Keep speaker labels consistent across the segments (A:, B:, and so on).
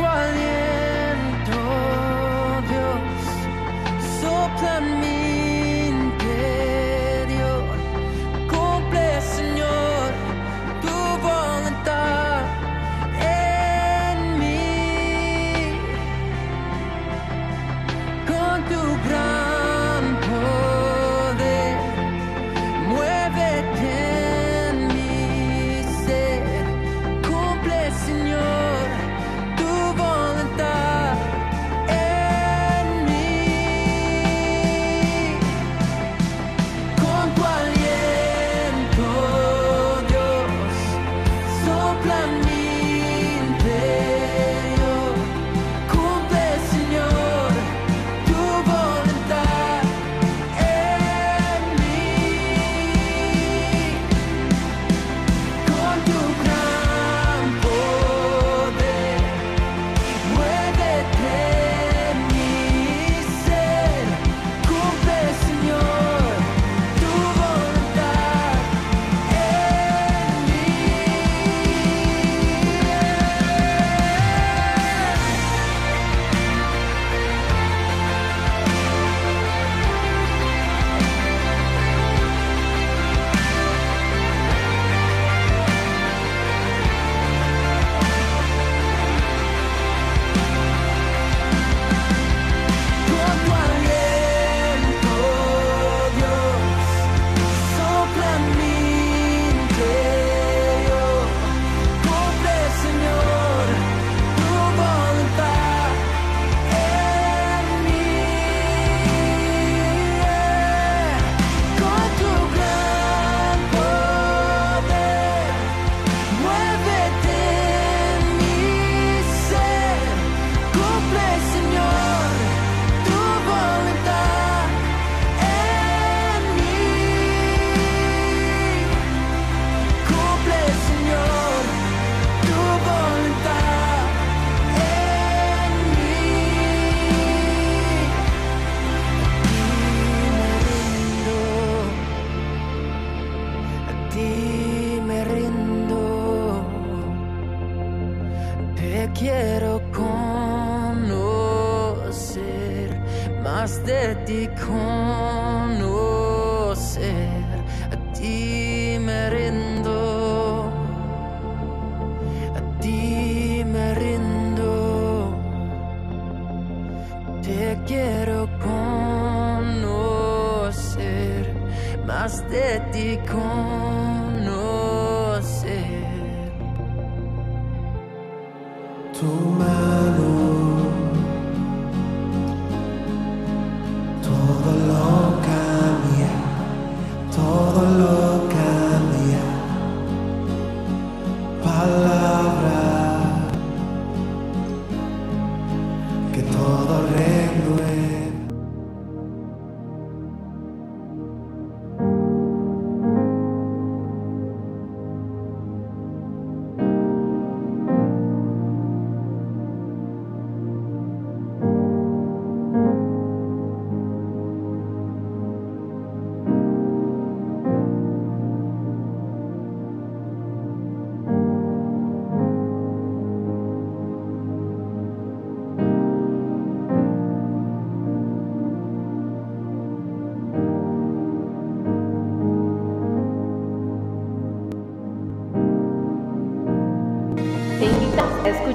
A: tu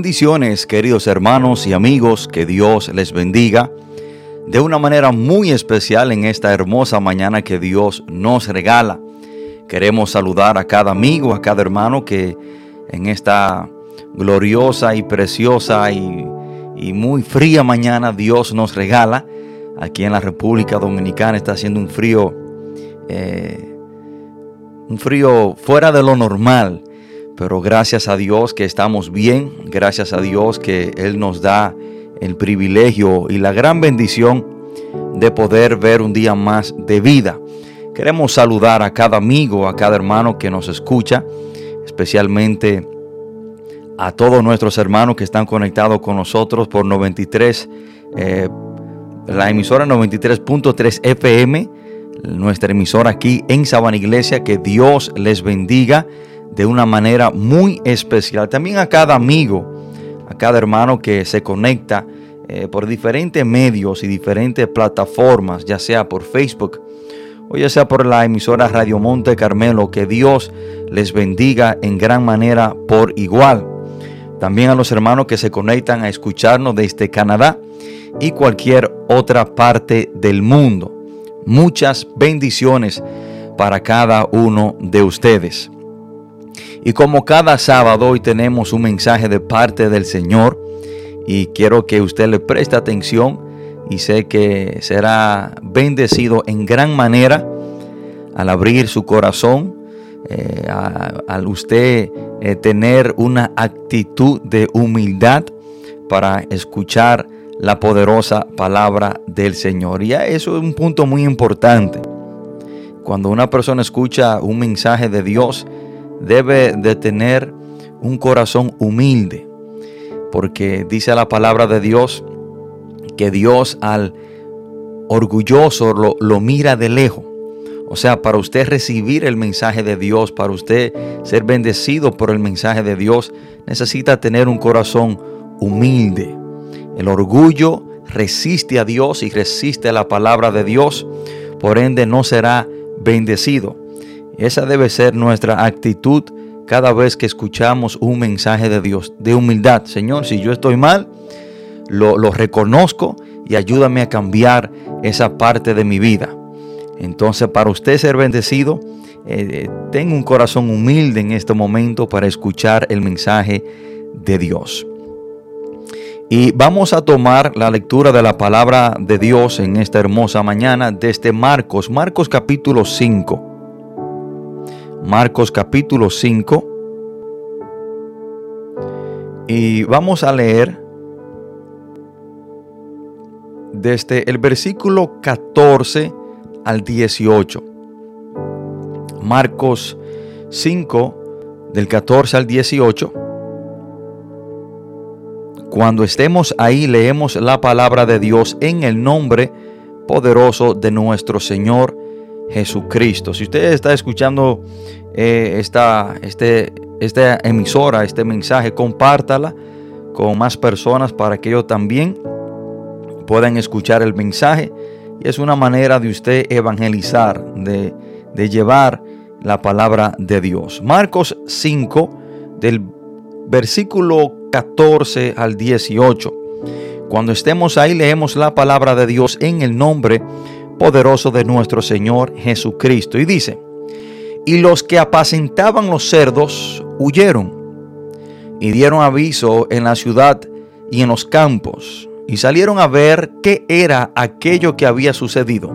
B: Bendiciones, queridos hermanos y amigos, que Dios les bendiga de una manera muy especial en esta hermosa mañana que Dios nos regala. Queremos saludar a cada amigo, a cada hermano que en esta gloriosa y preciosa y, muy fría mañana Dios nos regala. Aquí en la República Dominicana está haciendo un frío eh, un frío fuera de lo normal, pero gracias a Dios que estamos bien, gracias a Dios que Él nos da el privilegio y la gran bendición de poder ver un día más de vida. Queremos saludar a cada amigo, a cada hermano que nos escucha, especialmente a todos nuestros hermanos que están conectados con nosotros por 93, eh, la emisora 93.3 FM, nuestra emisora aquí en Sabana Iglesia. Que Dios les bendiga de una manera muy especial. También a cada amigo, a cada hermano que se conecta eh, por diferentes medios y diferentes plataformas, ya sea por Facebook o ya sea por la emisora Radio Monte Carmelo. Que Dios les bendiga en gran manera por igual. También a los hermanos que se conectan a escucharnos desde Canadá y cualquier otra parte del mundo. Muchas bendiciones para cada uno de ustedes. Y como cada sábado hoy tenemos un mensaje de parte del Señor y quiero que usted le preste atención y sé que será bendecido en gran manera al abrir su corazón, eh, al usted eh, tener una actitud de humildad para escuchar la poderosa palabra del Señor. Y eso es un punto muy importante. Cuando una persona escucha un mensaje de Dios, debe de tener un corazón humilde, porque dice la palabra de Dios que Dios al orgulloso lo, lo mira de lejos. O sea, para usted recibir el mensaje de Dios, para usted ser bendecido por el mensaje de Dios, necesita tener un corazón humilde. El orgullo resiste a Dios y resiste a la palabra de Dios, por ende no será bendecido. Esa debe ser nuestra actitud cada vez que escuchamos un mensaje de Dios, de humildad. Señor, si yo estoy mal, lo, reconozco y ayúdame a cambiar esa parte de mi vida. Entonces, para usted ser bendecido, eh, tenga un corazón humilde en este momento para escuchar el mensaje de Dios. Y vamos a tomar la lectura de la palabra de Dios en esta hermosa mañana desde Marcos, Marcos capítulo 5. Marcos capítulo 5. Y vamos a leer desde el versículo 14 al 18. Marcos 5, del 14 al 18. Cuando estemos ahí leemos la palabra de Dios en el nombre poderoso de nuestro Señor Jesucristo. Si usted está escuchando eh, esta, este, esta emisora, este mensaje, compártala con más personas para que ellos también puedan escuchar el mensaje y es una manera de usted evangelizar, de, llevar la palabra de Dios. Marcos 5, del versículo 14 al 18. Cuando estemos ahí leemos la palabra de Dios en el nombre poderoso de nuestro Señor Jesucristo. Y dice, y los que apacentaban los cerdos huyeron y dieron aviso en la ciudad y en los campos y salieron a ver qué era aquello que había sucedido.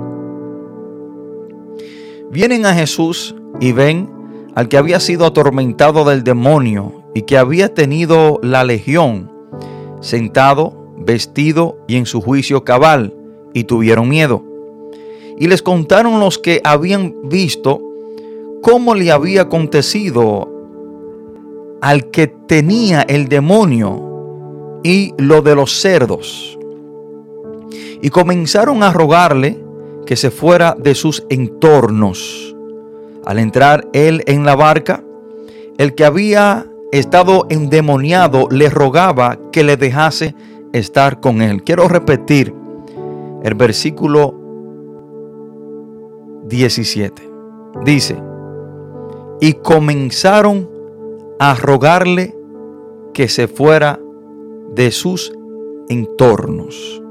B: Vienen a Jesús y ven al que había sido atormentado del demonio y que había tenido la legión, sentado, vestido y en su juicio cabal, y tuvieron miedo. Y les contaron los que habían visto cómo le había acontecido al que tenía el demonio y lo de los cerdos. Y comenzaron a rogarle que se fuera de sus entornos. Al entrar él en la barca, el que había estado endemoniado le rogaba que le dejase estar con él. Quiero repetir el versículo 17. Dice, y comenzaron a rogarle que se fuera de sus entornos.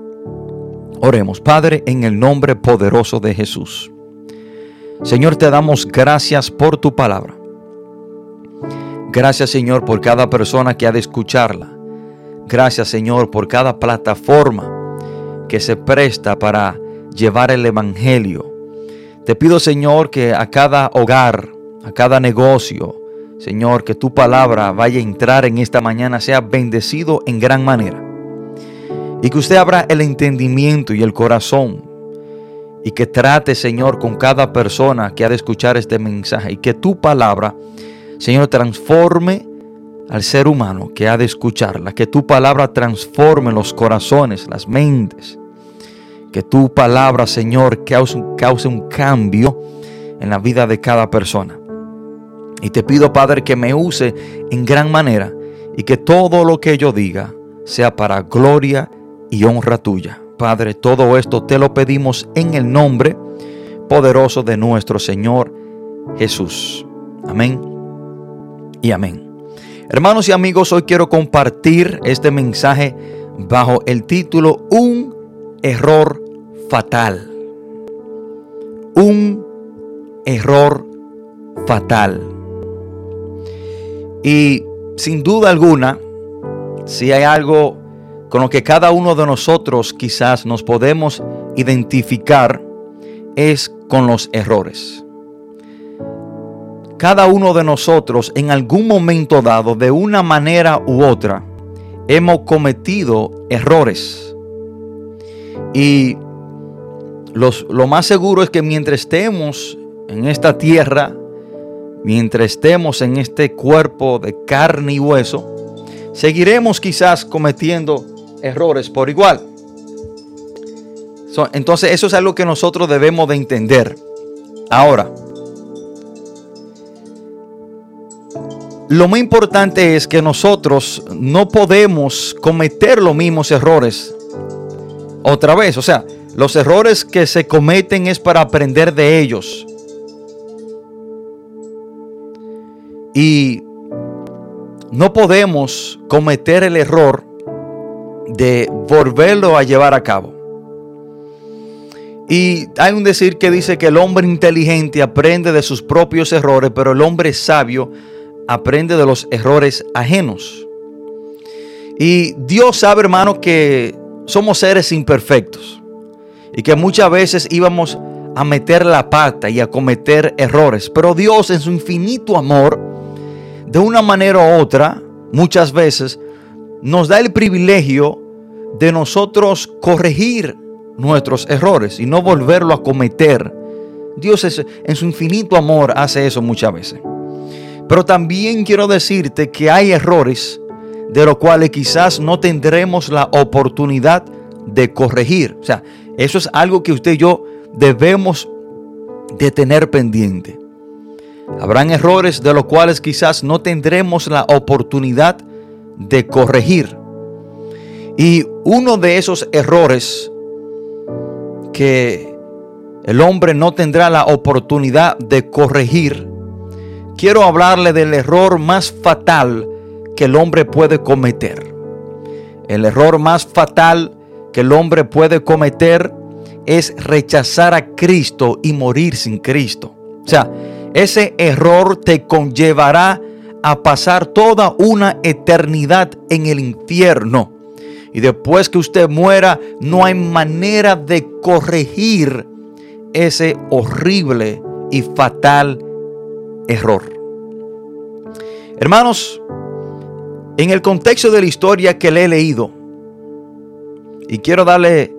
B: Oremos, Padre, en el nombre poderoso de Jesús. Señor, te damos gracias por tu palabra. Gracias, Señor, por cada persona que ha de escucharla. Gracias, Señor, por cada plataforma que se presta para llevar el Evangelio. Te pido, Señor, que a cada hogar, a cada negocio. Señor, que tu palabra vaya a entrar en esta mañana, sea bendecido en gran manera. Y que usted abra el entendimiento y el corazón. Y que trate, Señor, con cada persona que ha de escuchar este mensaje. Y que tu palabra, Señor, transforme al ser humano que ha de escucharla. Que tu palabra transforme los corazones, las mentes. Que tu palabra, Señor, cause, cause un cambio en la vida de cada persona. Y te pido, Padre, que me use en gran manera y que todo lo que yo diga sea para gloria y honra tuya. Padre, todo esto te lo pedimos en el nombre poderoso de nuestro Señor Jesús. Amén y amén. Hermanos y amigos, hoy quiero compartir este mensaje bajo el título Un error fatal. Un error fatal. Y sin duda alguna, si hay algo con lo que cada uno de nosotros quizás nos podemos identificar, es con los errores. Cada uno de nosotros en algún momento dado, de una manera u otra, hemos cometido errores. Y lo más seguro es que mientras estemos en esta tierra, mientras estemos en este cuerpo de carne y hueso, seguiremos quizás cometiendo errores por igual. entonces eso es algo que nosotros debemos de entender. Ahora, lo muy importante es que nosotros no podemos cometer los mismos errores otra vez. O sea, los errores que se cometen es para aprender de ellos. Y no podemos cometer el error de volverlo a llevar a cabo. Y hay un decir que dice que el hombre inteligente aprende de sus propios errores, pero el hombre sabio aprende de los errores ajenos. Y Dios sabe, hermano, que somos seres imperfectos y que muchas veces íbamos a meter la pata y a cometer errores, pero Dios en su infinito amor de una manera u otra, muchas veces, nos da el privilegio de nosotros corregir nuestros errores y no volverlo a cometer. Dios en su infinito amor hace eso muchas veces. Pero también quiero decirte que hay errores de los cuales quizás no tendremos la oportunidad de corregir. O sea, eso es algo que usted y yo debemos de tener pendiente. Habrán errores de los cuales quizás no tendremos la oportunidad de corregir. Y uno de esos errores que el hombre no tendrá la oportunidad de corregir, quiero hablarle del error más fatal que el hombre puede cometer. El error más fatal que el hombre puede cometer es rechazar a Cristo y morir sin Cristo. O sea, ese error te conllevará a pasar toda una eternidad en el infierno. Y después que usted muera, no hay manera de corregir ese horrible y fatal error. Hermanos, en el contexto de la historia que le he leído, y quiero darle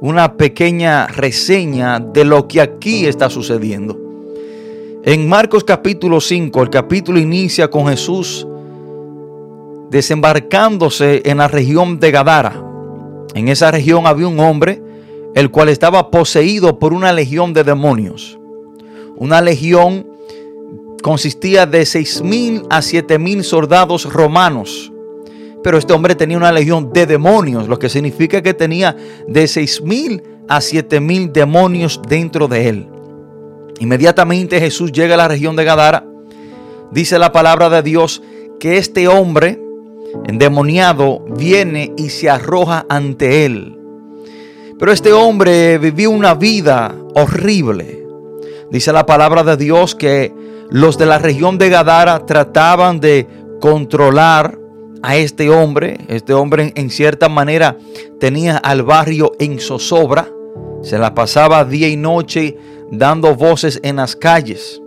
B: una pequeña reseña de lo que aquí está sucediendo. En Marcos capítulo 5, el capítulo inicia con Jesús desembarcándose en la región de Gadara. En esa región había un hombre el cual estaba poseído por una legión de demonios. Una legión consistía de seis mil a siete mil soldados romanos. Pero este hombre tenía una legión de demonios, lo que significa que tenía de seis mil a siete mil demonios dentro de él. Inmediatamente Jesús llega a la región de Gadara. Dice la palabra de Dios que este hombre endemoniado viene y se arroja ante él. Pero este hombre vivió una vida horrible. Dice la palabra de Dios que los de la región de Gadara trataban de controlar a este hombre. Este hombre en cierta manera tenía al barrio en zozobra. Se la pasaba día y noche dando voces en las calles.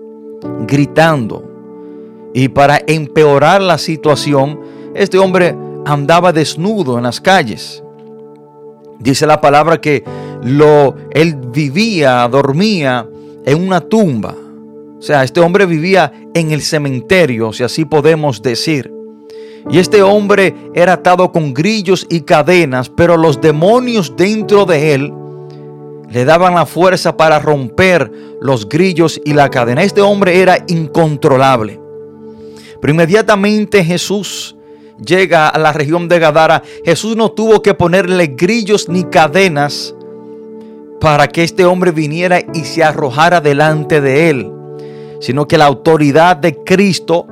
B: gritando. Y para empeorar la situación, este hombre andaba desnudo en las calles. Dice la palabra que lo, él vivía, dormía en una tumba. O sea, este hombre vivía en el cementerio, si así podemos decir. Y este hombre era atado con grillos y cadenas, pero los demonios dentro de él le daban la fuerza para romper los grillos y la cadena. Este hombre era incontrolable. Pero inmediatamente Jesús llega a la región de Gadara. Jesús no tuvo que ponerle grillos ni cadenas para que este hombre viniera y se arrojara delante de él, sino que la autoridad de Cristo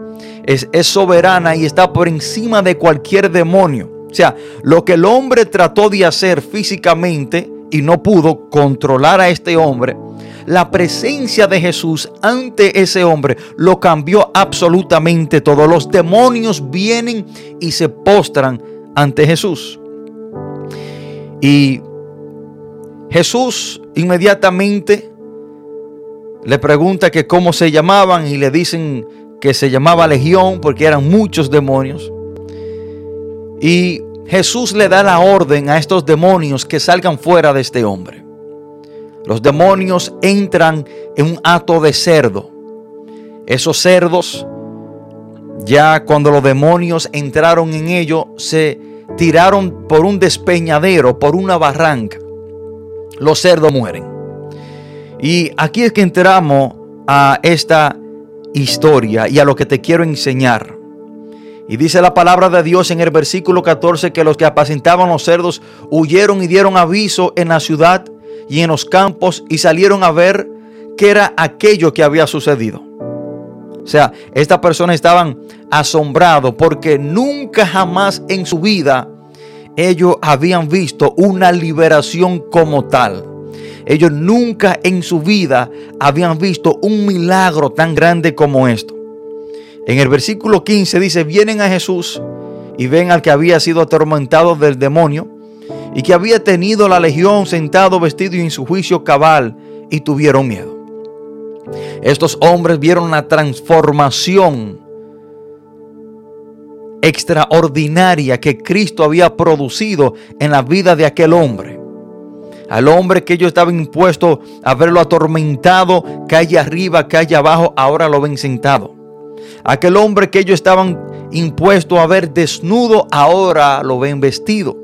B: es, soberana y está por encima de cualquier demonio. O sea, lo que el hombre trató de hacer físicamente y no pudo controlar a este hombre, la presencia de Jesús ante ese hombre lo cambió absolutamente todo. Los demonios vienen y se postran ante Jesús. Y Jesús inmediatamente le pregunta que cómo se llamaban y le dicen que se llamaba Legión porque eran muchos demonios. Y Jesús le da la orden a estos demonios que salgan fuera de este hombre. Los demonios entran en un hato de cerdo. Esos cerdos, ya cuando los demonios entraron en ellos, se tiraron por un despeñadero, por una barranca los cerdos mueren. Y aquí es que entramos a esta historia y a lo que te quiero enseñar. Y dice la palabra de Dios en el versículo 14 que los que apacentaban los cerdos huyeron y dieron aviso en la ciudad y en los campos y salieron a ver qué era aquello que había sucedido. O sea, estas personas estaban asombrados porque nunca jamás en su vida ellos habían visto una liberación como tal. Ellos nunca en su vida habían visto un milagro tan grande como esto. En el versículo 15 dice, vienen a Jesús y ven al que había sido atormentado del demonio y que había tenido la legión sentado vestido en su juicio cabal y tuvieron miedo. Estos hombres vieron la transformación extraordinaria que Cristo había producido en la vida de aquel hombre. Al hombre que ellos estaban impuestos a verlo atormentado, calle arriba, calle abajo, ahora lo ven sentado. Aquel hombre que ellos estaban impuestos a ver desnudo, ahora lo ven vestido.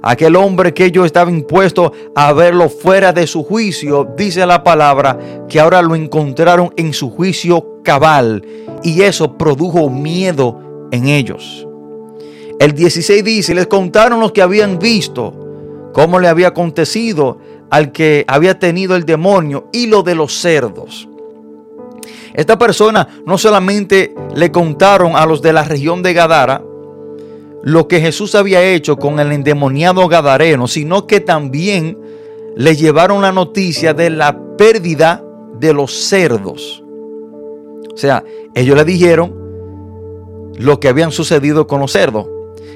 B: Aquel hombre que ellos estaban impuestos a verlo fuera de su juicio, dice la palabra, que ahora lo encontraron en su juicio cabal. Y eso produjo miedo en ellos. El 16 dice, les contaron los que habían visto cómo le había acontecido al que había tenido el demonio y lo de los cerdos. Esta persona no solamente le contaron a los de la región de Gadara lo que Jesús había hecho con el endemoniado gadareno, sino que también le llevaron la noticia de la pérdida de los cerdos. O sea, ellos le dijeron lo que habían sucedido con los cerdos.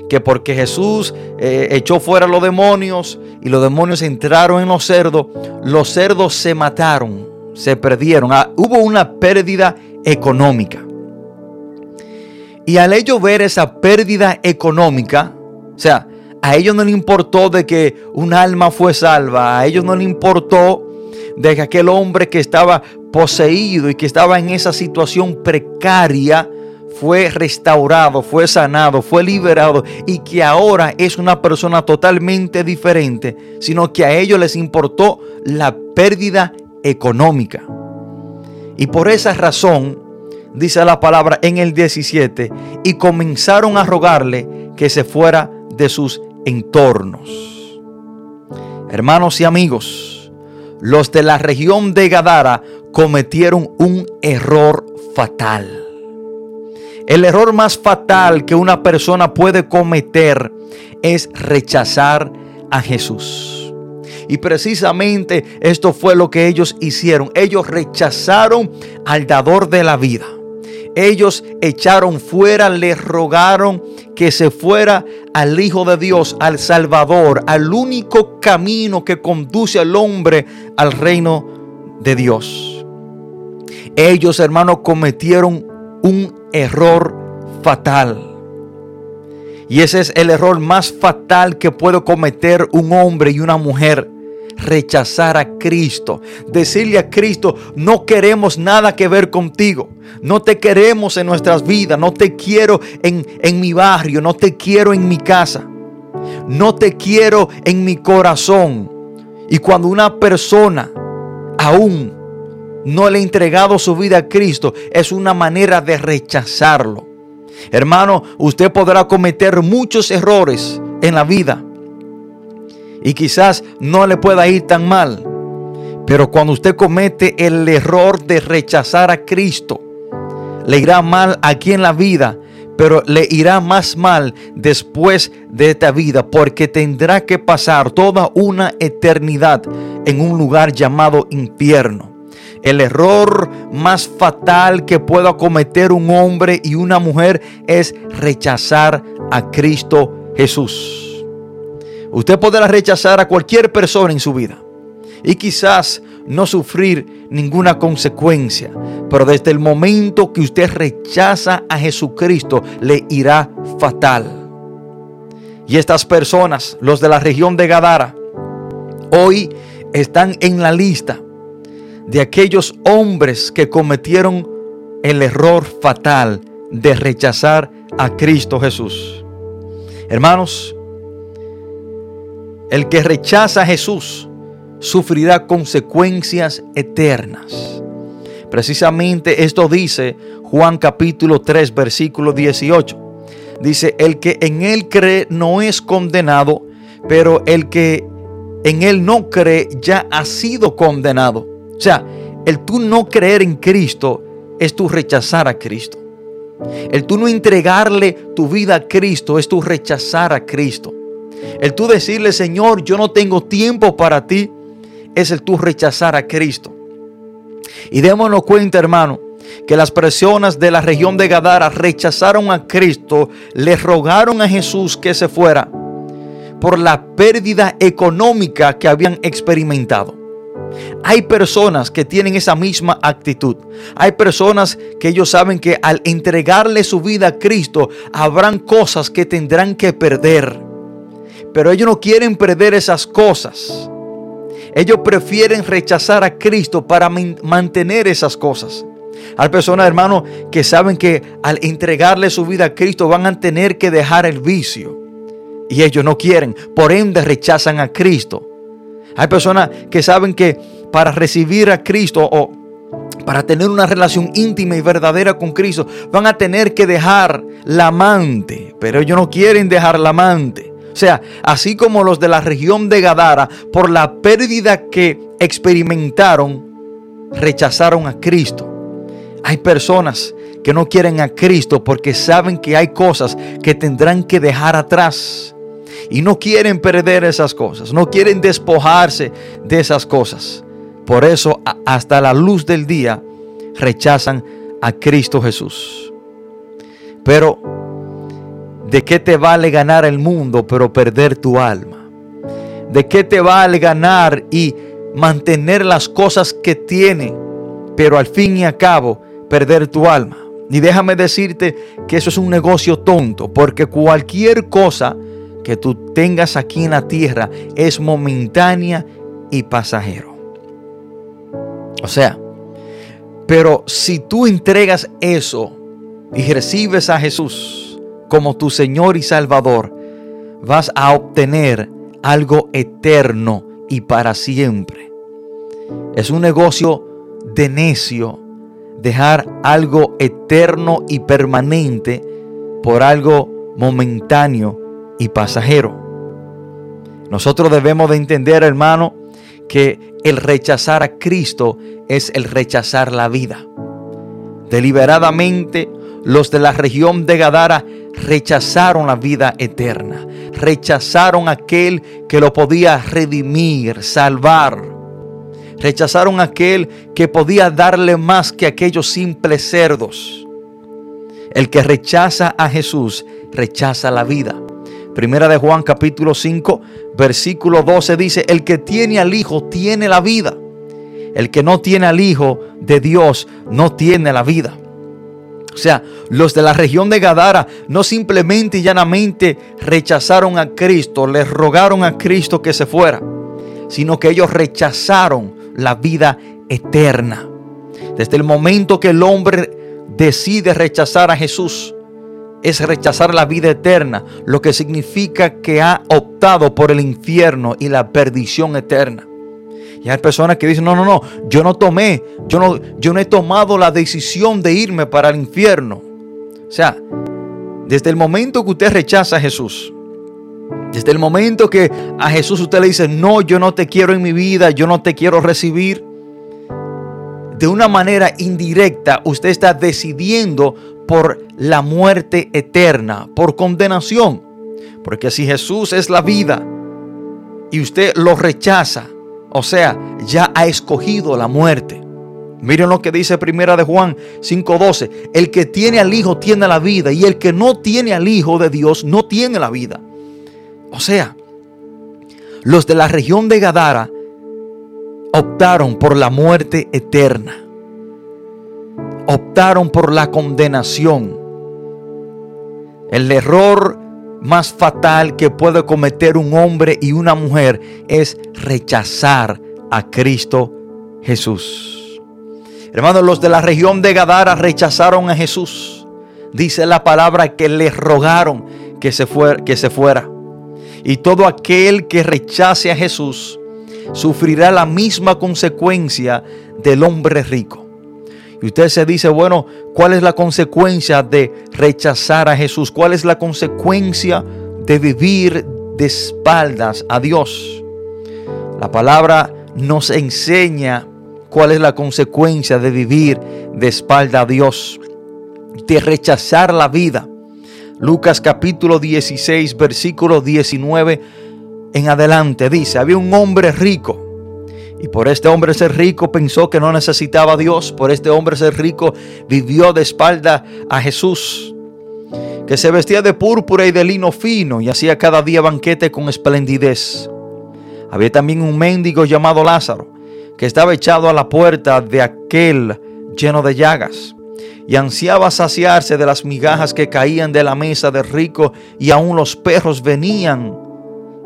B: Que porque Jesús eh, echó fuera los demonios y los demonios entraron en los cerdos, los cerdos se mataron, se perdieron. Ah, hubo una pérdida económica. Y al ellos ver esa pérdida económica, o sea, a ellos no les importó de que un alma fue salva, a ellos no les importó de que aquel hombre que estaba poseído y que estaba en esa situación precaria, fue restaurado, fue sanado, fue liberado y que ahora es una persona totalmente diferente, sino que a ellos les importó la pérdida económica. Y por esa razón, dice la palabra en el 17, y comenzaron a rogarle que se fuera de sus entornos. Hermanos y amigos, los de la región de Gadara cometieron un error fatal. El error más fatal que una persona puede cometer es rechazar a Jesús. Y precisamente esto fue lo que ellos hicieron. Ellos rechazaron al dador de la vida. Ellos echaron fuera, le rogaron que se fuera al Hijo de Dios, al Salvador, al único camino que conduce al hombre al reino de Dios. Ellos, hermanos, cometieron un error fatal. Y ese es el error más fatal que puede cometer un hombre y una mujer. Rechazar a Cristo. Decirle a Cristo, no queremos nada que ver contigo. No te queremos en nuestras vidas. No te quiero en, en mi barrio. No te quiero en mi casa. No te quiero en mi corazón. Y cuando una persona aún no le ha entregado su vida a Cristo, es una manera de rechazarlo. Hermano, usted podrá cometer muchos errores en la vida y quizás no le pueda ir tan mal. Pero cuando usted comete el error de rechazar a Cristo, le irá mal aquí en la vida, pero le irá más mal después de esta vida, porque tendrá que pasar toda una eternidad en un lugar llamado infierno. El error más fatal que pueda cometer un hombre y una mujer es rechazar a Cristo Jesús. Usted podrá rechazar a cualquier persona en su vida y quizás no sufrir ninguna consecuencia, pero desde el momento que usted rechaza a Jesucristo le irá fatal. Y estas personas, los de la región de Gadara, hoy están en la lista de aquellos hombres que cometieron el error fatal de rechazar a Cristo Jesús. Hermanos, el que rechaza a Jesús sufrirá consecuencias eternas. Precisamente esto dice Juan capítulo 3 versículo 18. Dice, el que en él cree no es condenado, pero el que en él no cree ya ha sido condenado o sea, el tú no creer en Cristo es tu rechazar a Cristo. El tú no entregarle tu vida a Cristo es tu rechazar a Cristo. El tú decirle, Señor, yo no tengo tiempo para ti, es el tú rechazar a Cristo. Y démonos cuenta, hermano, que las personas de la región de Gadara rechazaron a Cristo, le rogaron a Jesús que se fuera por la pérdida económica que habían experimentado. Hay personas que tienen esa misma actitud. Hay personas que ellos saben que al entregarle su vida a Cristo habrán cosas que tendrán que perder. Pero ellos no quieren perder esas cosas. Ellos prefieren rechazar a Cristo para mantener esas cosas. Hay personas, hermanos, que saben que al entregarle su vida a Cristo van a tener que dejar el vicio. Y ellos no quieren, por ende rechazan a Cristo. Hay personas que saben que para recibir a Cristo o para tener una relación íntima y verdadera con Cristo, van a tener que dejar la amante, pero ellos no quieren dejar la amante. O sea, así como los de la región de Gadara, por la pérdida que experimentaron, rechazaron a Cristo. Hay personas que no quieren a Cristo porque saben que hay cosas que tendrán que dejar atrás y no quieren perder esas cosas, no quieren despojarse de esas cosas. Por eso hasta la luz del día rechazan a Cristo Jesús. Pero, ¿de qué te vale ganar el mundo pero perder tu alma? ¿De qué te vale ganar y mantener las cosas que tiene, pero al fin y al cabo perder tu alma? Y déjame decirte que eso es un negocio tonto, porque cualquier cosa que tú tengas aquí en la tierra es momentánea y pasajero. O sea, pero si tú entregas eso y recibes a Jesús como tu Señor y Salvador, vas a obtener algo eterno y para siempre. Es un negocio de necio dejar algo eterno y permanente por algo momentáneo y pasajero. Nosotros debemos de entender, hermano, que el rechazar a Cristo es el rechazar la vida. Deliberadamente, los de la región de Gadara rechazaron la vida eterna. Rechazaron aquel que lo podía redimir, salvar. Rechazaron aquel que podía darle más que aquellos simples cerdos. El que rechaza a Jesús rechaza la vida. Primera de Juan capítulo 5, versículo 12 dice, el que tiene al Hijo tiene la vida. El que no tiene al Hijo de Dios no tiene la vida. O sea, los de la región de Gadara no simplemente y llanamente rechazaron a Cristo, les rogaron a Cristo que se fuera, sino que ellos rechazaron la vida eterna. Desde el momento que el hombre decide rechazar a Jesús, es rechazar la vida eterna, lo que significa que ha optado por el infierno y la perdición eterna. Y hay personas que dicen, no, no, no, yo no tomé, yo no, yo no he tomado la decisión de irme para el infierno. O sea, desde el momento que usted rechaza a Jesús, desde el momento que a Jesús usted le dice, no, yo no te quiero en mi vida, yo no te quiero recibir, de una manera indirecta usted está decidiendo por la muerte eterna, por condenación. Porque si Jesús es la vida y usted lo rechaza, o sea, ya ha escogido la muerte. Miren lo que dice Primera de Juan 5:12, el que tiene al Hijo tiene la vida y el que no tiene al Hijo de Dios no tiene la vida. O sea, los de la región de Gadara optaron por la muerte eterna. Optaron por la condenación. El error más fatal que puede cometer un hombre y una mujer es rechazar a Cristo Jesús. Hermanos, los de la región de Gadara rechazaron a Jesús. Dice la palabra que le rogaron que se, fuera, que se fuera. Y todo aquel que rechace a Jesús sufrirá la misma consecuencia del hombre rico. Y usted se dice, bueno, ¿cuál es la consecuencia de rechazar a Jesús? ¿Cuál es la consecuencia de vivir de espaldas a Dios? La palabra nos enseña cuál es la consecuencia de vivir de espalda a Dios, de rechazar la vida. Lucas capítulo 16, versículo 19 en adelante dice, había un hombre rico y por este hombre ser rico pensó que no necesitaba a Dios. Por este hombre ser rico vivió de espalda a Jesús. Que se vestía de púrpura y de lino fino y hacía cada día banquete con esplendidez. Había también un mendigo llamado Lázaro, que estaba echado a la puerta de aquel lleno de llagas, y ansiaba saciarse de las migajas que caían de la mesa del rico, y aún los perros venían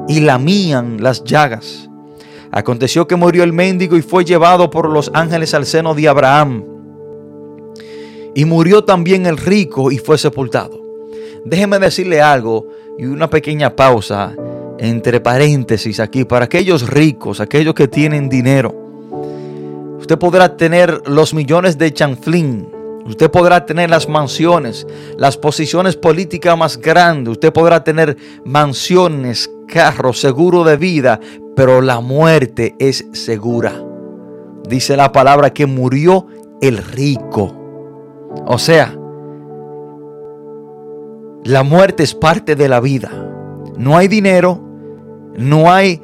B: y lamían las llagas. Aconteció que murió el mendigo y fue llevado por los ángeles al seno de Abraham. Y murió también el rico y fue sepultado. Déjeme decirle algo y una pequeña pausa entre paréntesis aquí para aquellos ricos, aquellos que tienen dinero. Usted podrá tener los millones de chanflín, usted podrá tener las mansiones, las posiciones políticas más grandes, usted podrá tener mansiones, carros, seguro de vida, pero la muerte es segura. Dice la palabra que murió el rico. O sea, la muerte es parte de la vida. No hay dinero, no hay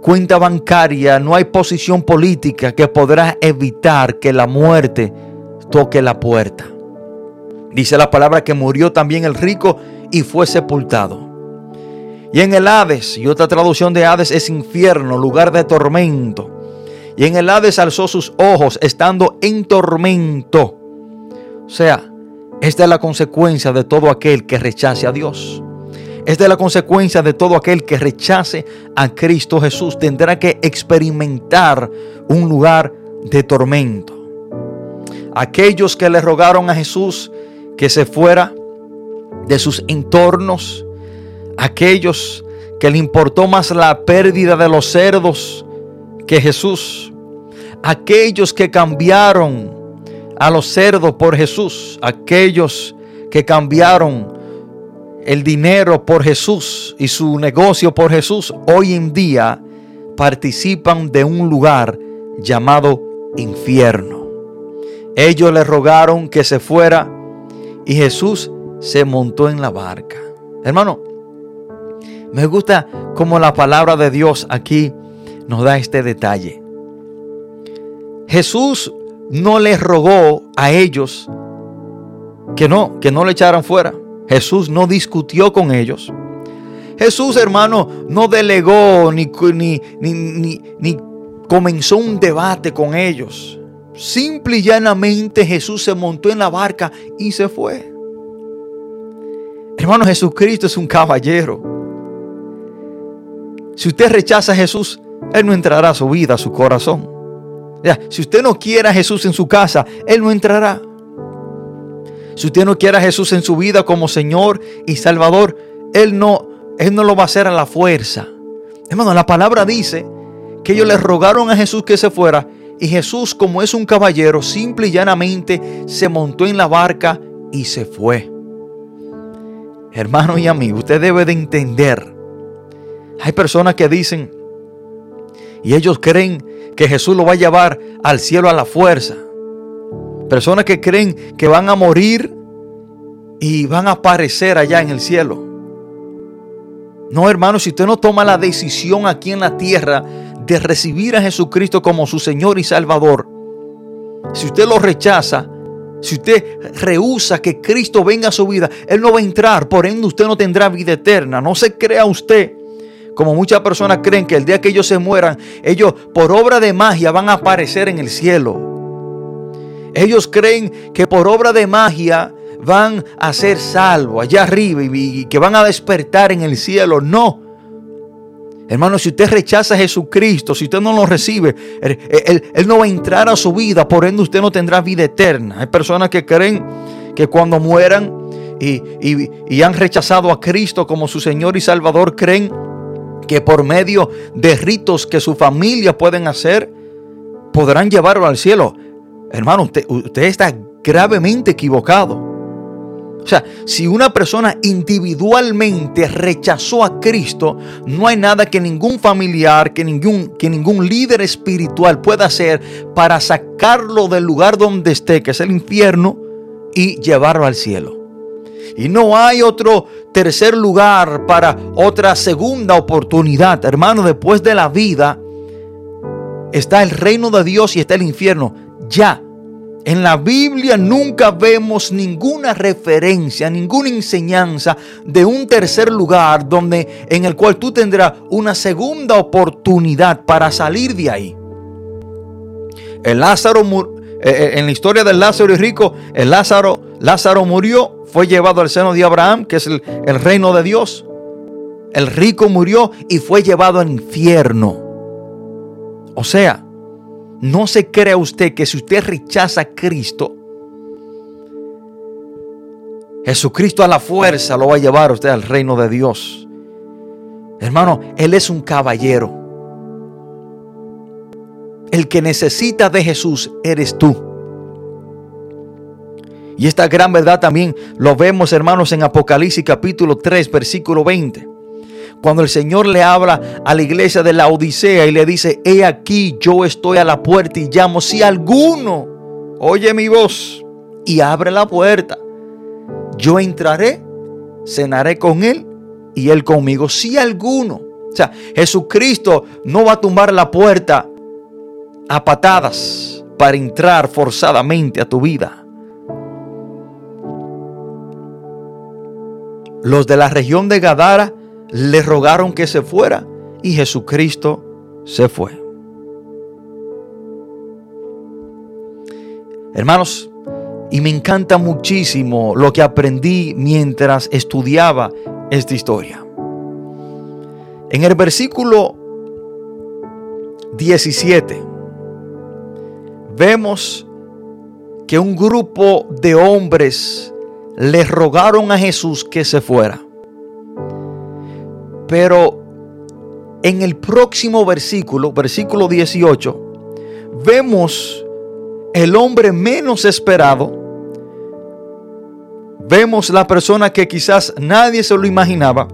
B: cuenta bancaria, no hay posición política que podrá evitar que la muerte toque la puerta. Dice la palabra que murió también el rico y fue sepultado. Y en el Hades, y otra traducción de Hades es infierno, lugar de tormento. Y en el Hades alzó sus ojos estando en tormento. O sea, esta es la consecuencia de todo aquel que rechace a Dios. Esta es la consecuencia de todo aquel que rechace a Cristo Jesús. Tendrá que experimentar un lugar de tormento. Aquellos que le rogaron a Jesús que se fuera de sus entornos, aquellos que le importó más la pérdida de los cerdos que Jesús, aquellos que cambiaron a los cerdos por Jesús, aquellos que cambiaron el dinero por Jesús y su negocio por Jesús, hoy en día participan de un lugar llamado infierno. Ellos le rogaron que se fuera y Jesús se montó en la barca. Hermano, me gusta cómo la palabra de Dios aquí nos da este detalle. Jesús no les rogó a ellos que no, que no le echaran fuera. Jesús no discutió con ellos. Jesús, hermano, no delegó ni, ni, ni, ni comenzó un debate con ellos. Simple y llanamente Jesús se montó en la barca y se fue. Hermano, Jesucristo es un caballero. Si usted rechaza a Jesús, Él no entrará a su vida, a su corazón. si usted no quiere a Jesús en su casa, Él no entrará. Si usted no quiere a Jesús en su vida como Señor y Salvador, Él no, Él no lo va a hacer a la fuerza. Hermano, la palabra dice que ellos le rogaron a Jesús que se fuera y Jesús, como es un caballero, simple y llanamente se montó en la barca y se fue. Hermano y amigo, usted debe de entender. Hay personas que dicen y ellos creen que Jesús lo va a llevar al cielo a la fuerza. Personas que creen que van a morir y van a aparecer allá en el cielo. No, hermano, si usted no toma la decisión aquí en la tierra de recibir a Jesucristo como su Señor y Salvador, si usted lo rechaza, si usted rehúsa que Cristo venga a su vida, Él no va a entrar, por ende usted no tendrá vida eterna. No se crea usted, como muchas personas creen que el día que ellos se mueran, ellos por obra de magia van a aparecer en el cielo. Ellos creen que por obra de magia van a ser salvos allá arriba y, que van a despertar en el cielo. No. Hermano, si usted rechaza a Jesucristo, si usted no lo recibe, él, no va a entrar a su vida, por ende usted no tendrá vida eterna. Hay personas que creen que cuando mueran y han rechazado a Cristo como su Señor y Salvador, creen que por medio de ritos que su familia pueden hacer, podrán llevarlo al cielo. Hermano, usted, está gravemente equivocado. O sea, si una persona individualmente rechazó a Cristo, no hay nada que ningún familiar, que ningún, que ningún líder espiritual pueda hacer para sacarlo del lugar donde esté, que es el infierno, y llevarlo al cielo. Y no hay otro tercer lugar para otra segunda oportunidad. Hermano, después de la vida está el reino de Dios y está el infierno ya. En la Biblia nunca vemos ninguna referencia, ninguna enseñanza de un tercer lugar donde en el cual tú tendrás una segunda oportunidad para salir de ahí. El Lázaro eh, eh, en la historia del Lázaro y rico, el Lázaro, Lázaro murió, fue llevado al seno de Abraham, que es el, reino de Dios. El rico murió y fue llevado al infierno. O sea, no se crea usted que si usted rechaza a Cristo, Jesucristo a la fuerza lo va a llevar usted al reino de Dios. Hermano, Él es un caballero. El que necesita de Jesús eres tú. Y esta gran verdad también lo vemos, hermanos, en Apocalipsis capítulo 3, versículo 20. Cuando el Señor le habla a la iglesia de la Odisea y le dice, he aquí yo estoy a la puerta y llamo, si alguno oye mi voz y abre la puerta, yo entraré, cenaré con él y él conmigo. Si alguno, o sea, Jesucristo no va a tumbar la puerta a patadas para entrar forzadamente a tu vida. Los de la región de Gadara le rogaron que se fuera y Jesucristo se fue. Hermanos, y me encanta muchísimo lo que aprendí mientras estudiaba esta historia. En el versículo 17 vemos que un grupo de hombres le rogaron a Jesús que se fuera. Pero en el próximo versículo, versículo 18, vemos el hombre menos esperado. Vemos la persona que quizás nadie se lo imaginaba.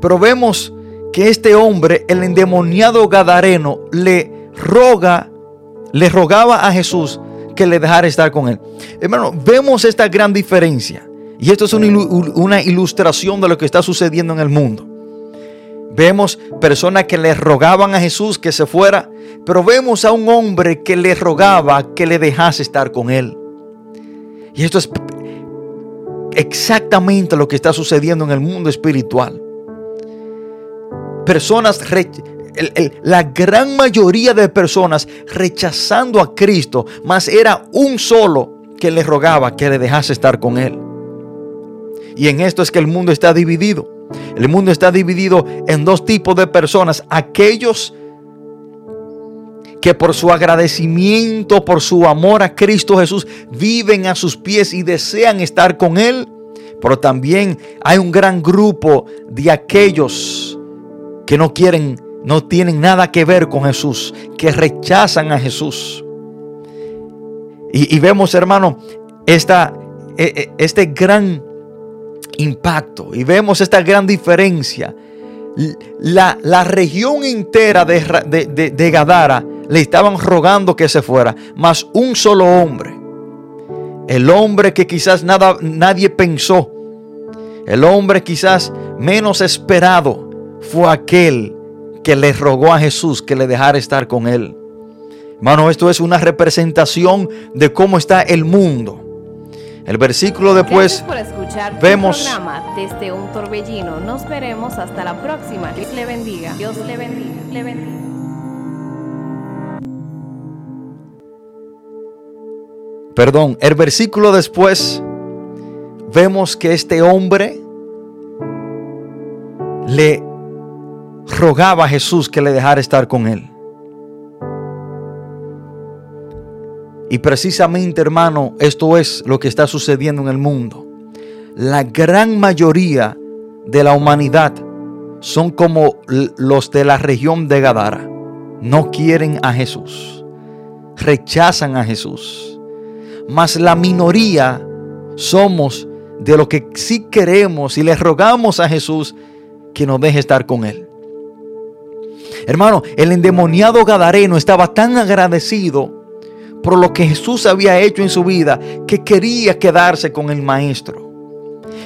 B: Pero vemos que este hombre, el endemoniado Gadareno, le roga, le rogaba a Jesús que le dejara estar con él. Hermano, vemos esta gran diferencia. Y esto es una ilustración de lo que está sucediendo en el mundo. Vemos personas que le rogaban a Jesús que se fuera, pero vemos a un hombre que le rogaba que le dejase estar con él. Y esto es exactamente lo que está sucediendo en el mundo espiritual. Personas la gran mayoría de personas rechazando a Cristo, mas era un solo que le rogaba que le dejase estar con él. Y en esto es que el mundo está dividido. El mundo está dividido en dos tipos de personas. Aquellos que por su agradecimiento, por su amor a Cristo Jesús, viven a sus pies y desean estar con Él. Pero también hay un gran grupo de aquellos que no quieren, no tienen nada que ver con Jesús, que rechazan a Jesús. Y, vemos, hermano, esta, e, e, este gran impacto y vemos esta gran diferencia. La, la región entera de, de, Gadara le estaban rogando que se fuera, mas un solo hombre, el hombre que quizás nada, nadie pensó, el hombre quizás menos esperado, fue aquel que le rogó a Jesús que le dejara estar con él. Hermano, esto es una representación de cómo está el mundo. El versículo después
A: por escuchar
B: vemos
A: programa desde un torbellino. Nos veremos hasta la próxima. Dios le bendiga. Dios le bendiga. Le bendiga.
B: Perdón, el versículo después vemos que este hombre le rogaba a Jesús que le dejara estar con él. Y precisamente, hermano, esto es lo que está sucediendo en el mundo. La gran mayoría de la humanidad son como los de la región de Gadara. No quieren a Jesús. Rechazan a Jesús. Mas la minoría somos de los que sí queremos y le rogamos a Jesús que nos deje estar con Él. Hermano, el endemoniado Gadareno estaba tan agradecido por lo que Jesús había hecho en su vida, que quería quedarse con el maestro.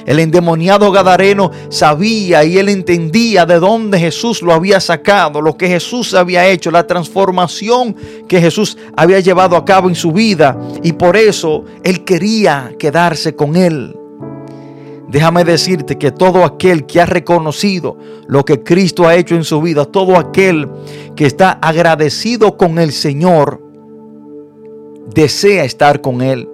B: El endemoniado Gadareno sabía y él entendía de dónde Jesús lo había sacado, lo que Jesús había hecho, la transformación que Jesús había llevado a cabo en su vida y por eso él quería quedarse con él. Déjame decirte que todo aquel que ha reconocido lo que Cristo ha hecho en su vida, todo aquel que está agradecido con el Señor, desea estar con Él.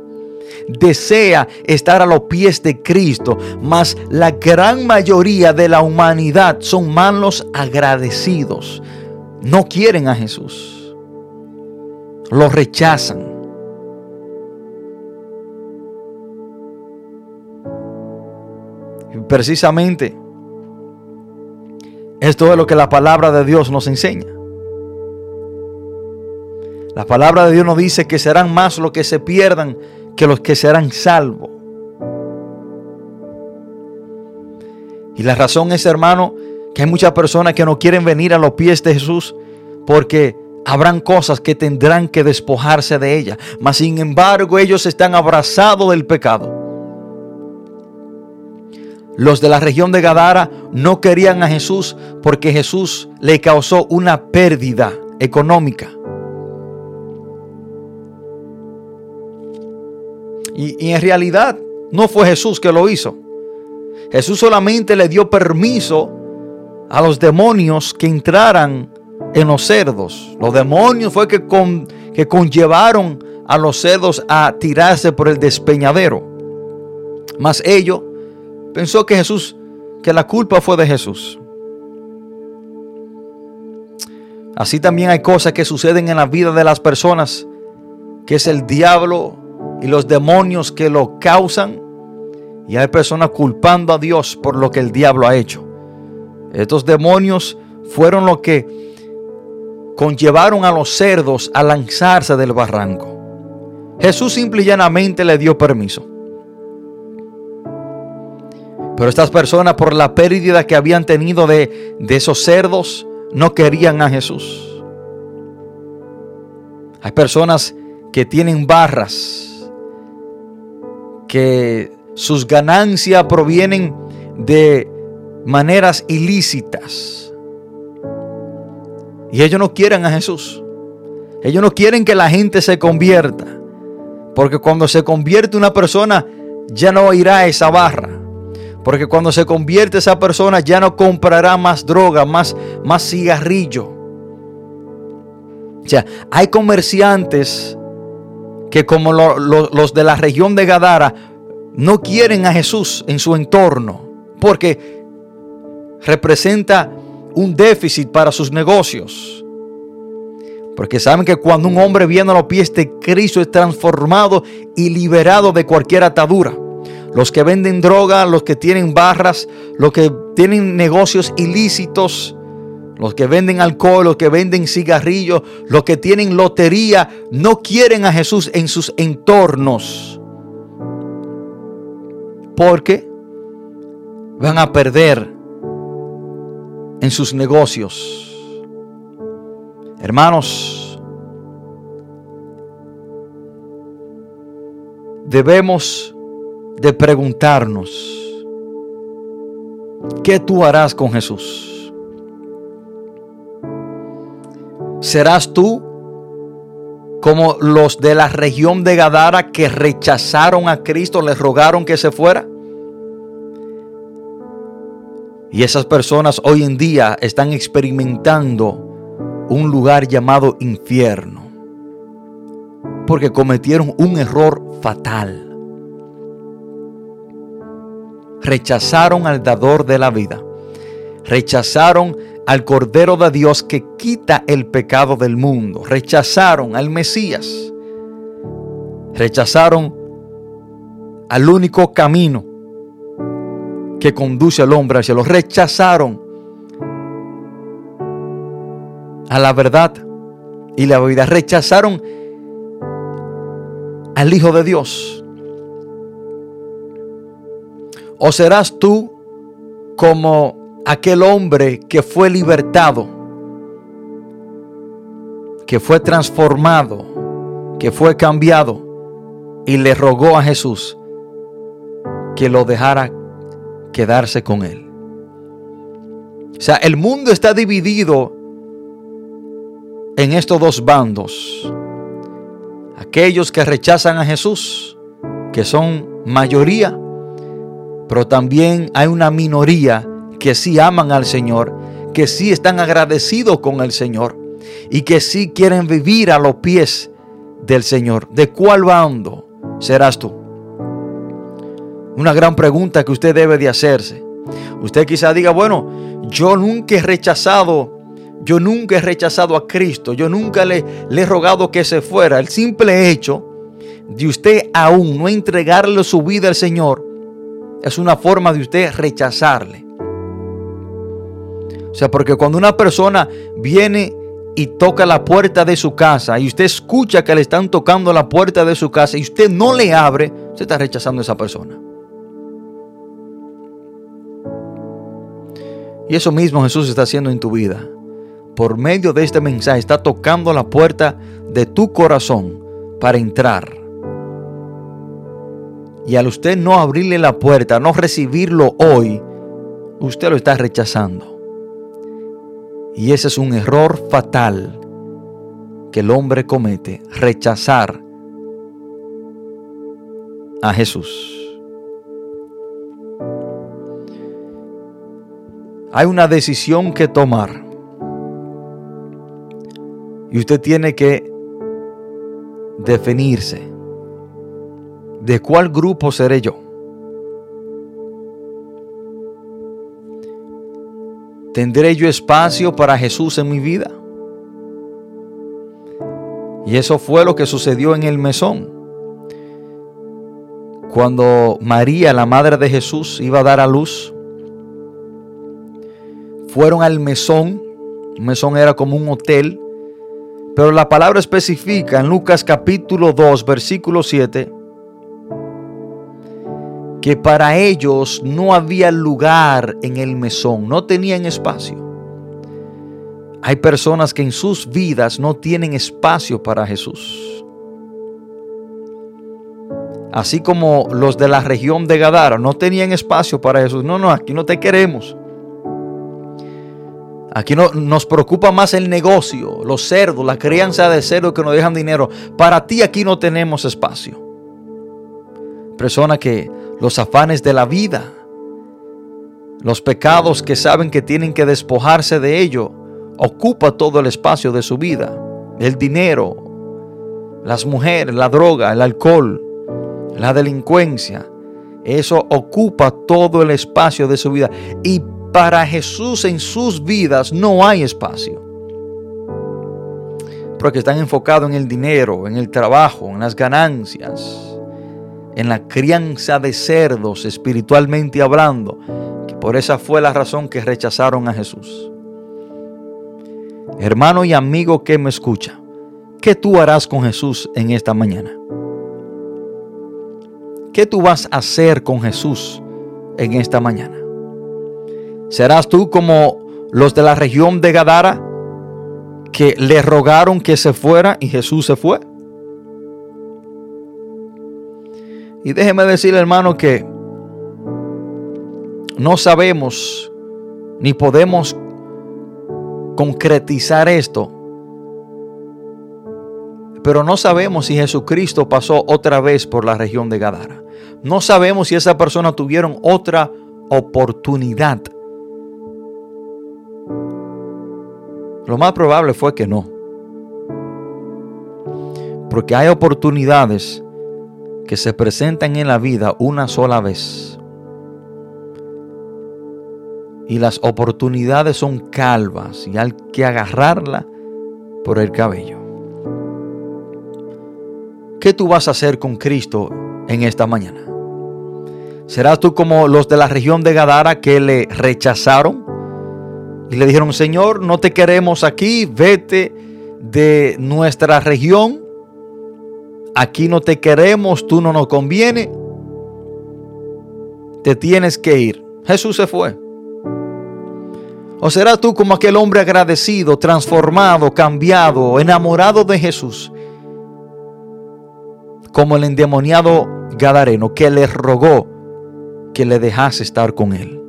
B: Desea estar a los pies de Cristo, mas la gran mayoría de la humanidad son malos agradecidos. No quieren a Jesús. Lo rechazan. Precisamente esto es lo que la palabra de Dios nos enseña. La palabra de Dios nos dice que serán más los que se pierdan que los que serán salvos. Y la razón es, hermano, que hay muchas personas que no quieren venir a los pies de Jesús porque habrán cosas que tendrán que despojarse de ellas. Mas sin embargo, ellos están abrazados del pecado. Los de la región de Gadara no querían a Jesús porque Jesús le causó una pérdida económica. Y, en realidad no fue Jesús que lo hizo. Jesús solamente le dio permiso a los demonios que entraran en los cerdos. Los demonios fue que, que conllevaron a los cerdos a tirarse por el despeñadero. Mas ellos pensó que Jesús, que la culpa fue de Jesús. Así también hay cosas que suceden en la vida de las personas, que es el diablo y los demonios que lo causan. Y hay personas culpando a Dios por lo que el diablo ha hecho. Estos demonios fueron los que conllevaron a los cerdos a lanzarse del barranco. Jesús simple y llanamente le dio permiso. Pero estas personas por la pérdida que habían tenido de, de esos cerdos no querían a Jesús. Hay personas que tienen barras que sus ganancias provienen de maneras ilícitas. Y ellos no quieren a Jesús. Ellos no quieren que la gente se convierta. Porque cuando se convierte una persona, ya no irá esa barra. Porque cuando se convierte esa persona, ya no comprará más droga, más, más cigarrillo. O sea, hay comerciantes que como los de la región de Gadara no quieren a Jesús en su entorno porque representa un déficit para sus negocios. Porque saben que cuando un hombre viene a los pies de Cristo es transformado y liberado de cualquier atadura. Los que venden droga, los que tienen barras, los que tienen negocios ilícitos, los que venden alcohol, los que venden cigarrillos, los que tienen lotería, no quieren a Jesús en sus entornos. Porque van a perder en sus negocios. Hermanos, debemos de preguntarnos, ¿qué tú harás con Jesús? ¿Serás tú como los de la región de Gadara que rechazaron a Cristo, le rogaron que se fuera? Y esas personas hoy en día están experimentando un lugar llamado infierno. Porque cometieron un error fatal. Rechazaron al dador de la vida. Rechazaron al Cordero de Dios que quita el pecado del mundo. Rechazaron al Mesías. Rechazaron al único camino que conduce al hombre hacia lo rechazaron a la verdad y la vida. Rechazaron al Hijo de Dios. ¿O serás tú como aquel hombre que fue libertado, que fue transformado, que fue cambiado y le rogó a Jesús que lo dejara quedarse con Él. O sea, el mundo está dividido en estos dos bandos. Aquellos que rechazan a Jesús, que son mayoría, pero también hay una minoría que sí aman al Señor, que sí están agradecidos con el Señor y que sí quieren vivir a los pies del Señor. ¿De cuál bando serás tú? Una gran pregunta que usted debe de hacerse. Usted quizá diga, bueno, yo nunca he rechazado, yo nunca he rechazado a Cristo, yo nunca le, le he rogado que se fuera. El simple hecho de usted aún no entregarle su vida al Señor es una forma de usted rechazarle. O sea, porque cuando una persona viene y toca la puerta de su casa y usted escucha que le están tocando la puerta de su casa y usted no le abre, usted está rechazando a esa persona. Y eso mismo Jesús está haciendo en tu vida. Por medio de este mensaje está tocando la puerta de tu corazón para entrar. Y al usted no abrirle la puerta, no recibirlo hoy, usted lo está rechazando. Y ese es un error fatal que el hombre comete, rechazar a Jesús. Hay una decisión que tomar. Y usted tiene que definirse. ¿De cuál grupo seré yo? ¿Tendré yo espacio para Jesús en mi vida? Y eso fue lo que sucedió en el mesón. Cuando María, la madre de Jesús, iba a dar a luz, fueron al mesón. Un mesón era como un hotel. Pero la palabra especifica en Lucas capítulo 2, versículo 7, que para ellos no había lugar en el mesón, no tenían espacio. Hay personas que en sus vidas no tienen espacio para Jesús. Así como los de la región de Gadara no tenían espacio para Jesús. No, no, aquí no te queremos. Aquí no, nos preocupa más el negocio, los cerdos, la crianza de cerdos que nos dejan dinero. Para ti aquí no tenemos espacio. Persona que los afanes de la vida, los pecados que saben que tienen que despojarse de ello, ocupa todo el espacio de su vida. el dinero, las mujeres, la droga, el alcohol, la delincuencia. Eso ocupa todo el espacio de su vida. Y para Jesús en sus vidas no hay espacio. Porque están enfocados en el dinero, en el trabajo, en las ganancias, en la crianza de cerdos espiritualmente hablando. Que por esa fue la razón que rechazaron a Jesús. Hermano y amigo que me escucha, ¿qué tú harás con Jesús en esta mañana? ¿Qué tú vas a hacer con Jesús en esta mañana? ¿Serás tú como los de la región de Gadara que le rogaron que se fuera y Jesús se fue? Y déjeme decirle, hermano, que no sabemos ni podemos concretizar esto. Pero no sabemos si Jesucristo pasó otra vez por la región de Gadara. No sabemos si esa persona tuvieron otra oportunidad. Lo más probable fue que no. Porque hay oportunidades que se presentan en la vida una sola vez. Y las oportunidades son calvas y hay que agarrarla por el cabello. ¿Qué tú vas a hacer con Cristo en esta mañana? ¿Serás tú como los de la región de Gadara que le rechazaron y le dijeron, Señor, no te queremos aquí, vete de nuestra región, aquí no te queremos, tú no nos conviene, te tienes que ir. Jesús se fue. ¿O serás tú como aquel hombre agradecido, transformado, cambiado, enamorado de Jesús? Como el endemoniado Gadareno que le rogó que le dejase estar con él.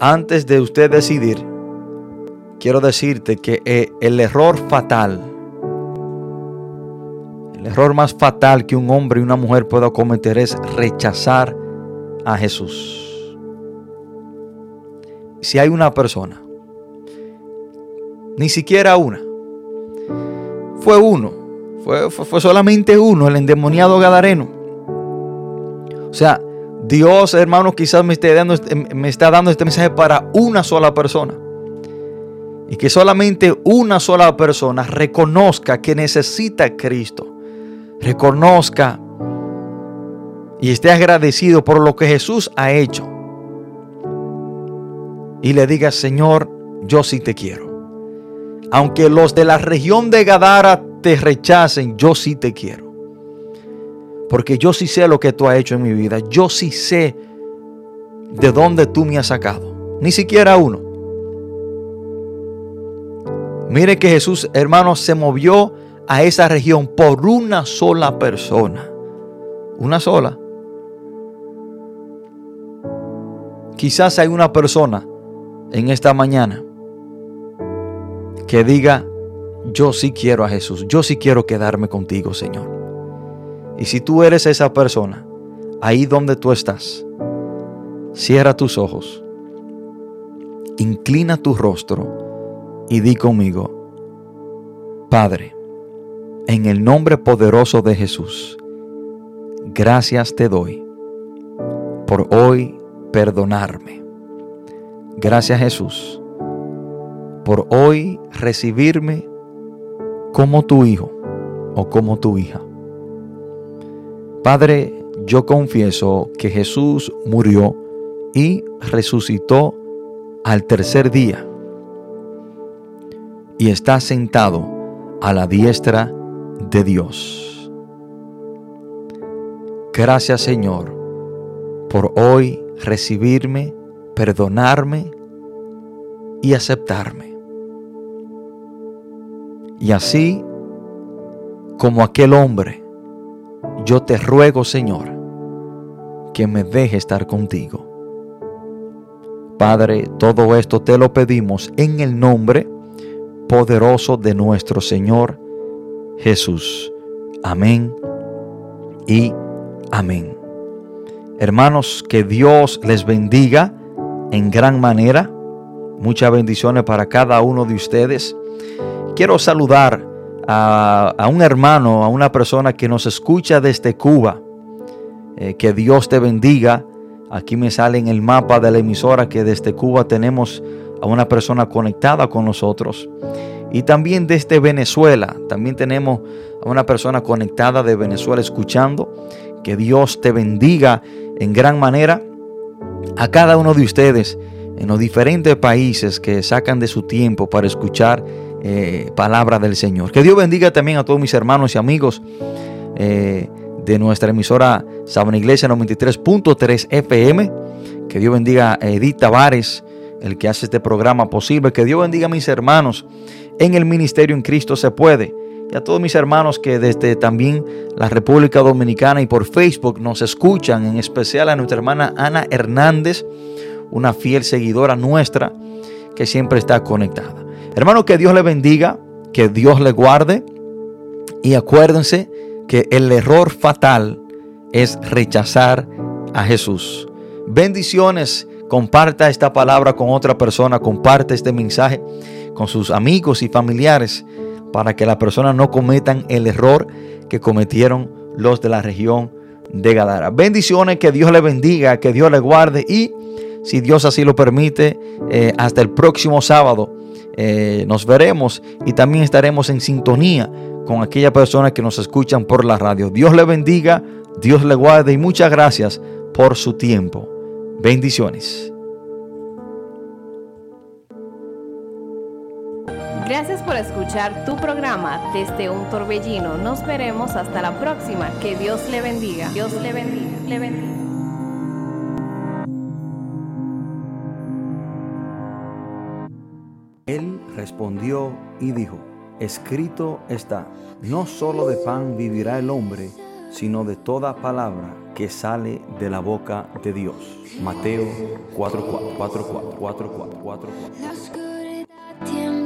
B: Antes de usted decidir, quiero decirte que eh, el error fatal, el error más fatal que un hombre y una mujer pueda cometer es rechazar a Jesús. Si hay una persona, ni siquiera una, fue uno, fue, solamente uno, el endemoniado Gadareno. O sea, Dios, hermano, quizás me, esté dando, este, me está dando este mensaje para una sola persona. Y que solamente una sola persona reconozca que necesita a Cristo. Reconozca y esté agradecido por lo que Jesús ha hecho. Y le diga, Señor, yo sí te quiero. Aunque los de la región de Gadara te rechacen, yo sí te quiero. Porque yo sí sé lo que tú has hecho en mi vida. Yo sí sé de dónde tú me has sacado. Ni siquiera uno. Mire que Jesús, hermano, se movió a esa región por una sola persona. Una sola. Quizás hay una persona en esta mañana que diga, yo sí quiero a Jesús, yo sí quiero quedarme contigo, Señor. Y si tú eres esa persona, ahí donde tú estás, cierra tus ojos, inclina tu rostro y di conmigo, Padre, en el nombre poderoso de Jesús, gracias te doy por hoy perdonarme. Gracias Jesús por hoy recibirme como tu hijo o como tu hija. Padre, yo confieso que Jesús murió y resucitó al tercer día y está sentado a la diestra de Dios. Gracias Señor por hoy recibirme, perdonarme y aceptarme. Y así como aquel hombre yo te ruego, Señor, que me deje estar contigo. Padre, todo esto te lo pedimos en el nombre poderoso de nuestro Señor Jesús. Amén y amén. Hermanos, que Dios les bendiga en gran manera Muchas bendiciones para cada uno de ustedes. Quiero saludar a, un hermano, a una persona que nos escucha desde Cuba. Eh, que Dios te bendiga. Aquí me sale en el mapa de la emisora que desde Cuba tenemos a una persona conectada con nosotros. Y también desde Venezuela, también tenemos a una persona conectada de Venezuela escuchando. Que Dios te bendiga en gran manera a cada uno de ustedes en los diferentes países que sacan de su tiempo para escuchar eh, palabra del Señor. Que Dios bendiga también a todos mis hermanos y amigos eh, de nuestra emisora Sabana Iglesia 93.3 FM. Que Dios bendiga a Edith Tavares, el que hace este programa posible. Que Dios bendiga a mis hermanos en el ministerio en Cristo se puede. Y a todos mis hermanos que desde también la República Dominicana y por Facebook nos escuchan, en especial a nuestra hermana Ana Hernández, una fiel seguidora nuestra que siempre está conectada. Hermano, que Dios le bendiga, que Dios le guarde y acuérdense que el error fatal es rechazar a Jesús. Bendiciones, comparta esta palabra con otra persona, comparte este mensaje con sus amigos y familiares para que las personas no cometan el error que cometieron los de la región de Gadara. Bendiciones, que Dios le bendiga, que Dios le guarde y si Dios así lo permite, eh, hasta el próximo sábado eh, nos veremos y también estaremos en sintonía con aquellas personas que nos escuchan por la radio. Dios le bendiga, Dios le guarde y muchas gracias por su tiempo. Bendiciones.
A: Gracias por escuchar tu programa desde un torbellino. Nos veremos hasta la próxima. Que Dios le bendiga. Dios le bendiga. Le bendiga.
B: Él respondió y dijo, escrito está, no solo de pan vivirá el hombre, sino de toda palabra que sale de la boca de Dios. Mateo 4, 4, 4, 4, 4, 4, 4, 4.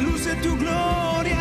A: Siempre.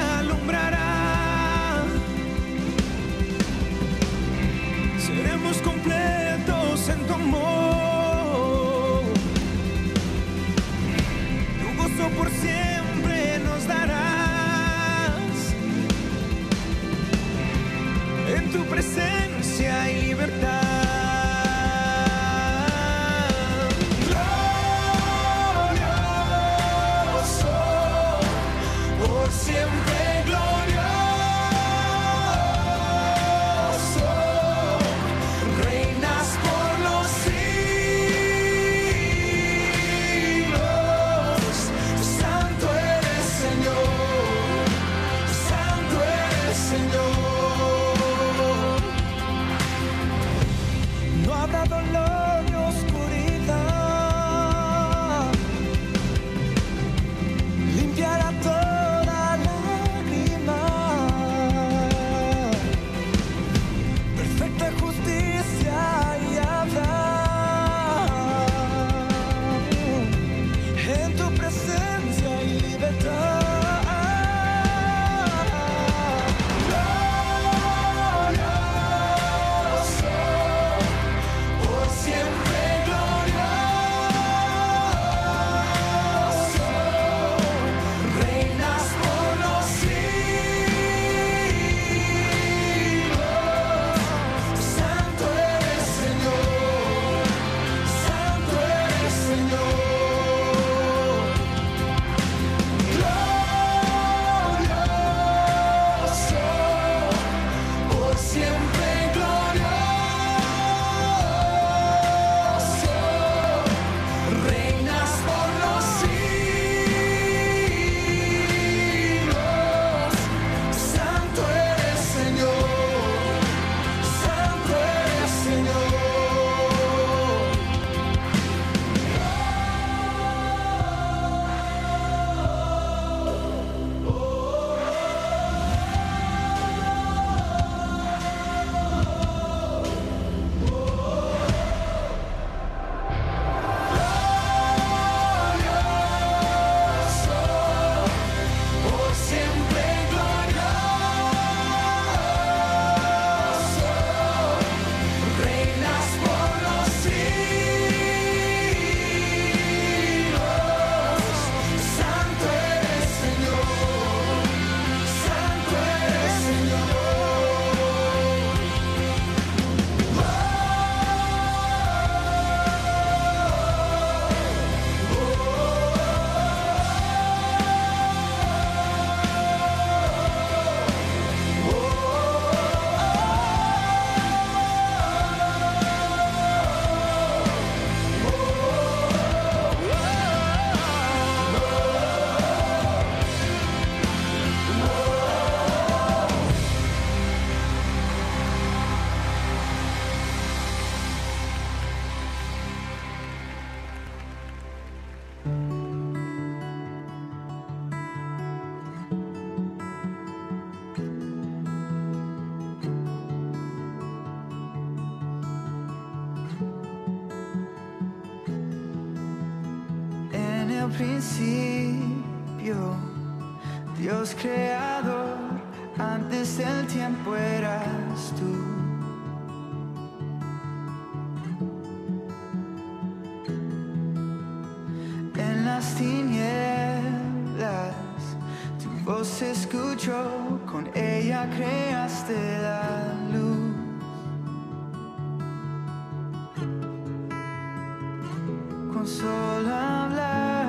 A: solo hablar.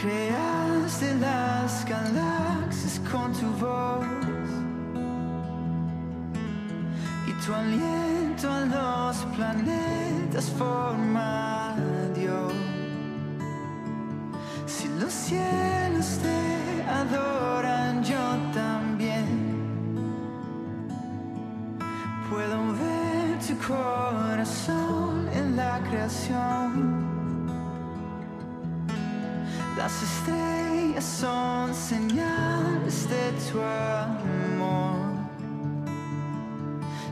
A: Creaste las galaxias con tu voz y tu aliento a los planetas forma Dios. Si los cielos te adoran. Las estrellas son señales de tu amor.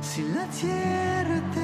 A: Si la tierra te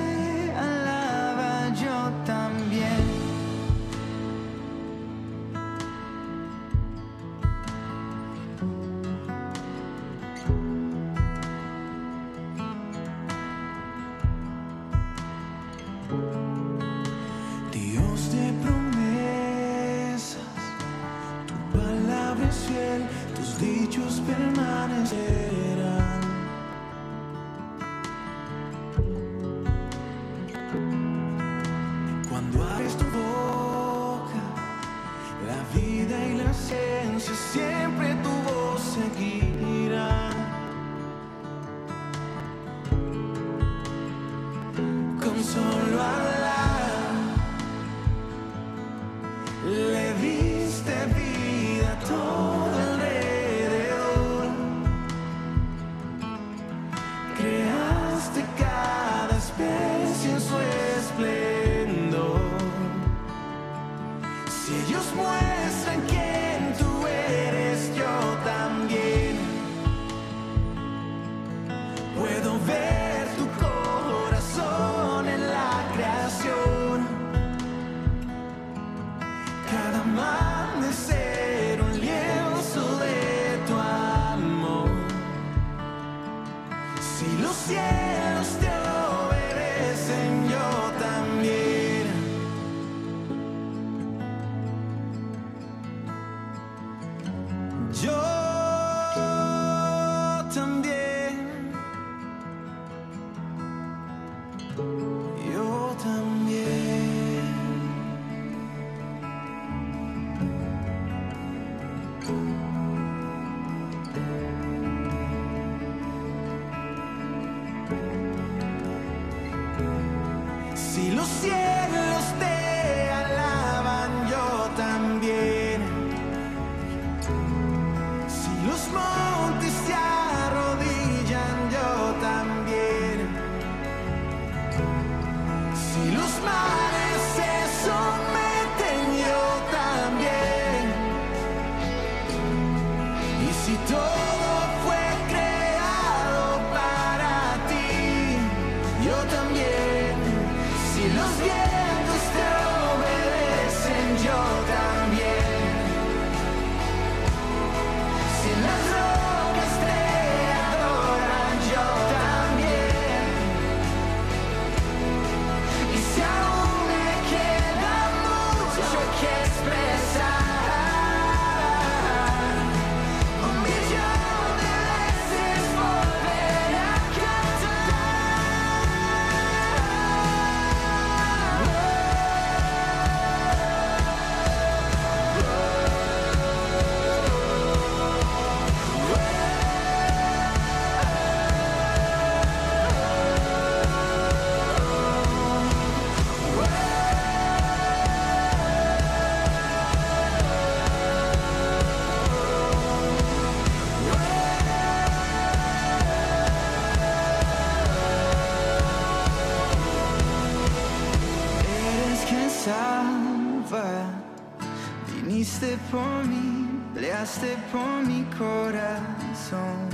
A: Moriste por mí, peleaste por mi corazón.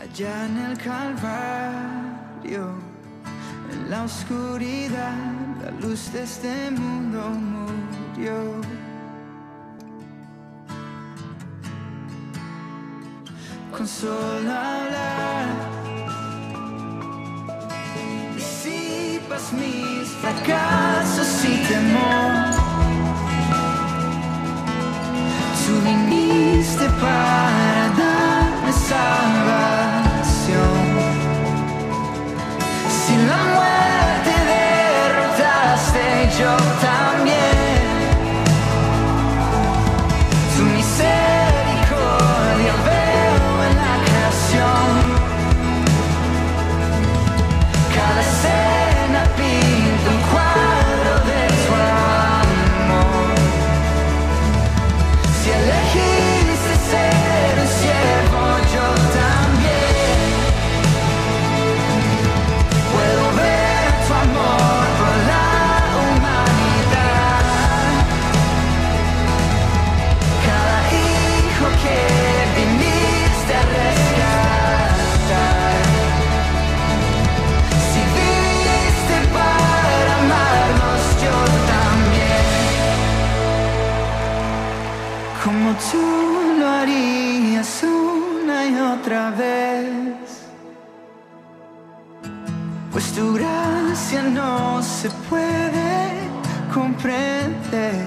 C: Allá en el Calvario, en la oscuridad, la luz de este mundo murió. Con solo hablar disipas mis fracasos y temor. Tú viniste para se puede comprender.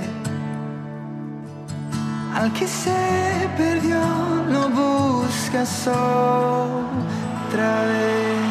C: Al que se perdió lo buscas otra vez.